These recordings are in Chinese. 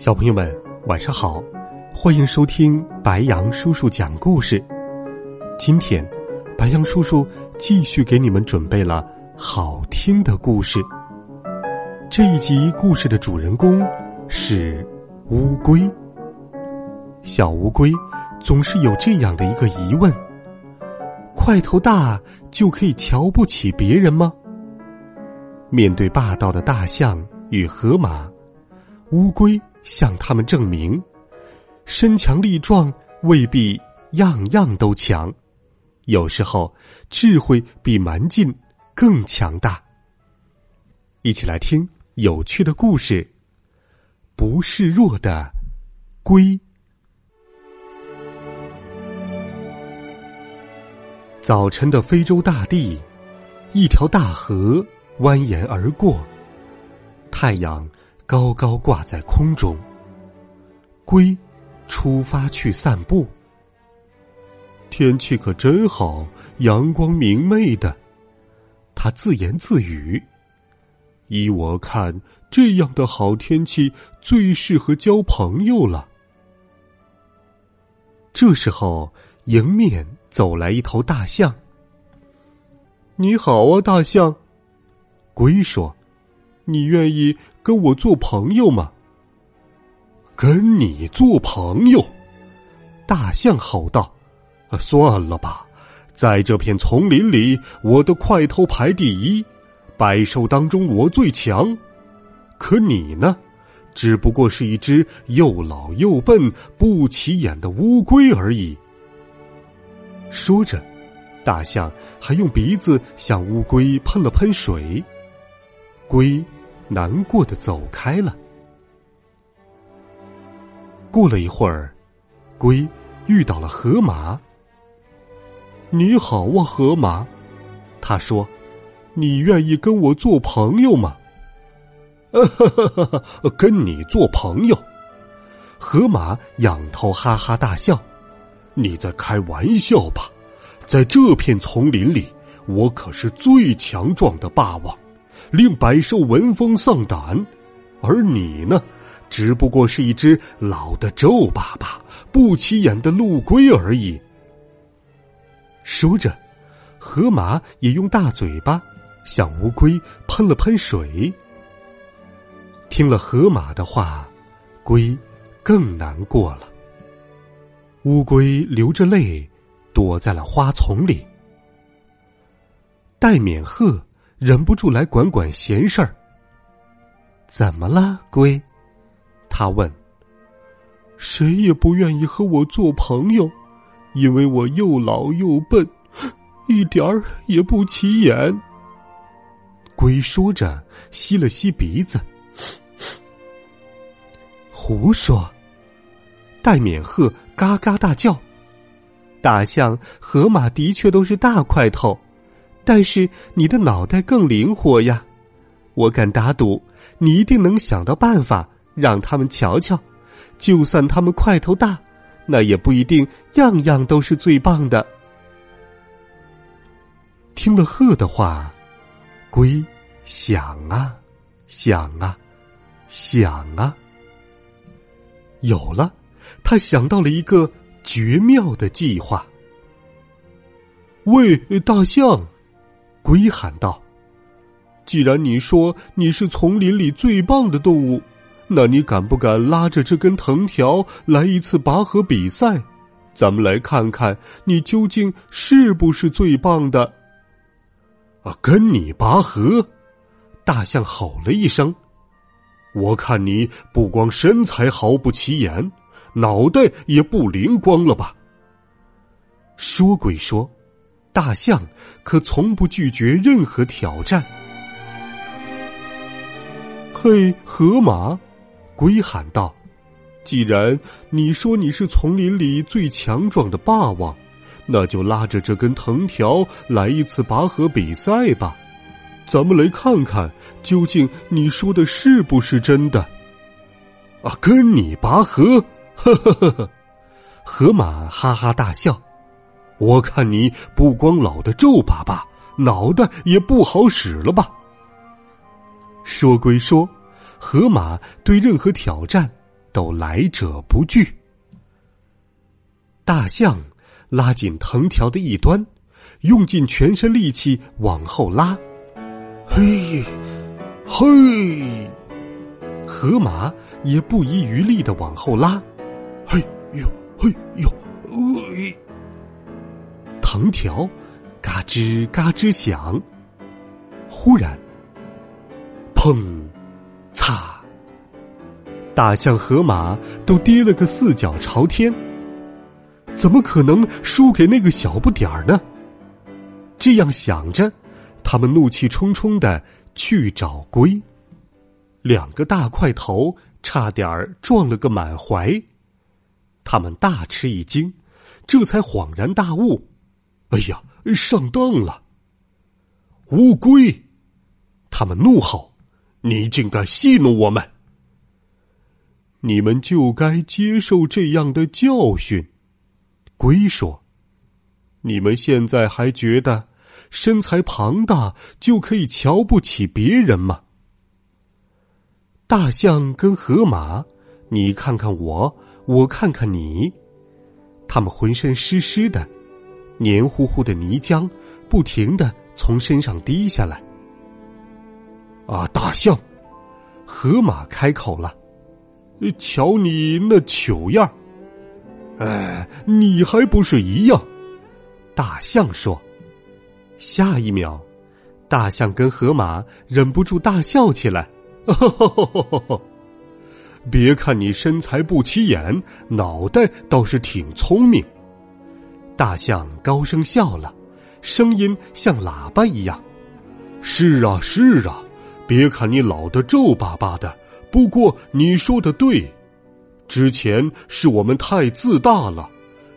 小朋友们，晚上好，欢迎收听白杨叔叔讲故事。今天，白杨叔叔继续给你们准备了好听的故事。这一集故事的主人公是乌龟。小乌龟总是有这样的一个疑问：块头大就可以瞧不起别人吗？面对霸道的大象与河马，乌龟。向他们证明，身强力壮未必样样都强，有时候智慧比蛮劲更强大。一起来听有趣的故事：不示弱的龟。早晨的非洲大地，一条大河蜿蜒而过，太阳。高高挂在空中。龟出发去散步。天气可真好，阳光明媚的。他自言自语：“依我看，这样的好天气最适合交朋友了。”这时候，迎面走来一头大象。“你好啊，大象。”龟说。你愿意跟我做朋友吗？跟你做朋友？大象吼道：“算了吧，在这片丛林里，我的块头排第一，百兽当中我最强。可你呢，只不过是一只又老又笨、不起眼的乌龟而已。”说着，大象还用鼻子向乌龟喷了喷水。龟。难过的走开了。过了一会儿，龟遇到了河马。你好啊，河马，他说：“你愿意跟我做朋友吗？”跟你做朋友？河马仰头哈哈大笑：“你在开玩笑吧？在这片丛林里，我可是最强壮的霸王。”令百兽闻风丧胆，而你呢，只不过是一只老的皱巴巴、不起眼的陆龟而已。说着，河马也用大嘴巴向乌龟喷了喷水。听了河马的话，龟更难过了。乌龟流着泪，躲在了花丛里。戴冕鹤。忍不住来管管闲事儿。怎么了，龟？他问。谁也不愿意和我做朋友，因为我又老又笨，一点儿也不起眼。龟说着，吸了吸鼻子。胡说！戴冕鹤嘎嘎大叫。大象、河马的确都是大块头。但是你的脑袋更灵活呀，我敢打赌，你一定能想到办法让他们瞧瞧。就算他们块头大，那也不一定样样都是最棒的。听了鹤的话，龟想啊想啊想啊，有了，他想到了一个绝妙的计划。喂，大象！龟喊道：“既然你说你是丛林里最棒的动物，那你敢不敢拉着这根藤条来一次拔河比赛？咱们来看看你究竟是不是最棒的。”啊，跟你拔河！大象吼了一声：“我看你不光身材毫不起眼，脑袋也不灵光了吧？”说归说。大象可从不拒绝任何挑战。嘿，河马，龟喊道：“既然你说你是丛林里最强壮的霸王，那就拉着这根藤条来一次拔河比赛吧。咱们来看看，究竟你说的是不是真的？”啊，跟你拔河，呵呵呵呵！河马哈哈大笑。我看你不光老的皱巴巴，脑袋也不好使了吧？说归说，河马对任何挑战都来者不拒。大象拉紧藤条的一端，用尽全身力气往后拉，嘿，嘿。河马也不遗余力的往后拉，嘿呦嘿呦，藤条嘎吱嘎吱响。忽然，砰！擦！大象、河马都跌了个四脚朝天。怎么可能输给那个小不点儿呢？这样想着，他们怒气冲冲的去找龟。两个大块头差点撞了个满怀，他们大吃一惊，这才恍然大悟：“哎呀，上当了！”乌龟，他们怒吼：“你竟敢戏弄我们！你们就该接受这样的教训。”龟说：“你们现在还觉得身材庞大就可以瞧不起别人吗？”大象跟河马，你看看我，我看看你，他们浑身湿湿的，黏糊糊的泥浆不停的从身上滴下来。啊，大象，河马开口了：“瞧你那糗样哎，你还不是一样？”大象说。下一秒，大象跟河马忍不住大笑起来。别看你身材不起眼，脑袋倒是挺聪明。大象高声笑了，声音像喇叭一样：“是啊，是啊，别看你老的皱巴巴的，不过你说的对，之前是我们太自大了，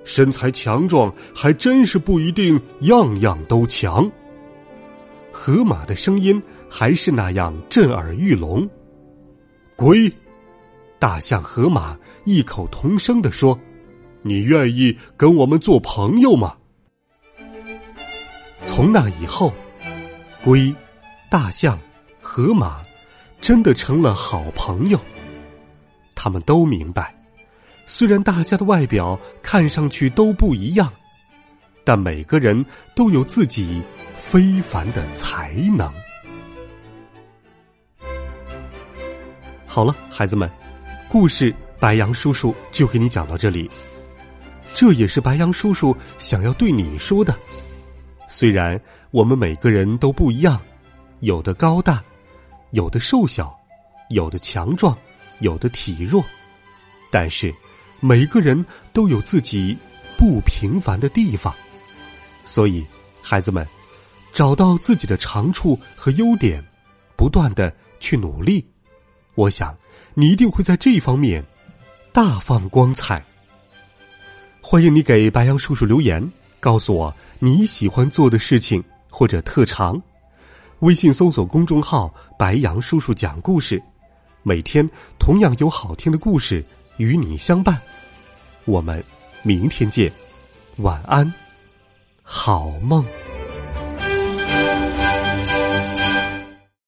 身材强壮还真是不一定样样都强。”河马的声音。还是那样震耳欲聋。龟、大象、河马异口同声的说：“你愿意跟我们做朋友吗？”从那以后，龟、大象、河马真的成了好朋友。他们都明白，虽然大家的外表看上去都不一样，但每个人都有自己非凡的才能。好了，孩子们，故事白杨叔叔就给你讲到这里。这也是白杨叔叔想要对你说的。虽然我们每个人都不一样，有的高大，有的瘦小，有的强壮，有的体弱，但是每个人都有自己不平凡的地方。所以，孩子们，找到自己的长处和优点，不断的去努力。我想，你一定会在这方面大放光彩。欢迎你给白杨叔叔留言，告诉我你喜欢做的事情或者特长。微信搜索公众号“白杨叔叔讲故事”，每天同样有好听的故事与你相伴。我们明天见，晚安，好梦。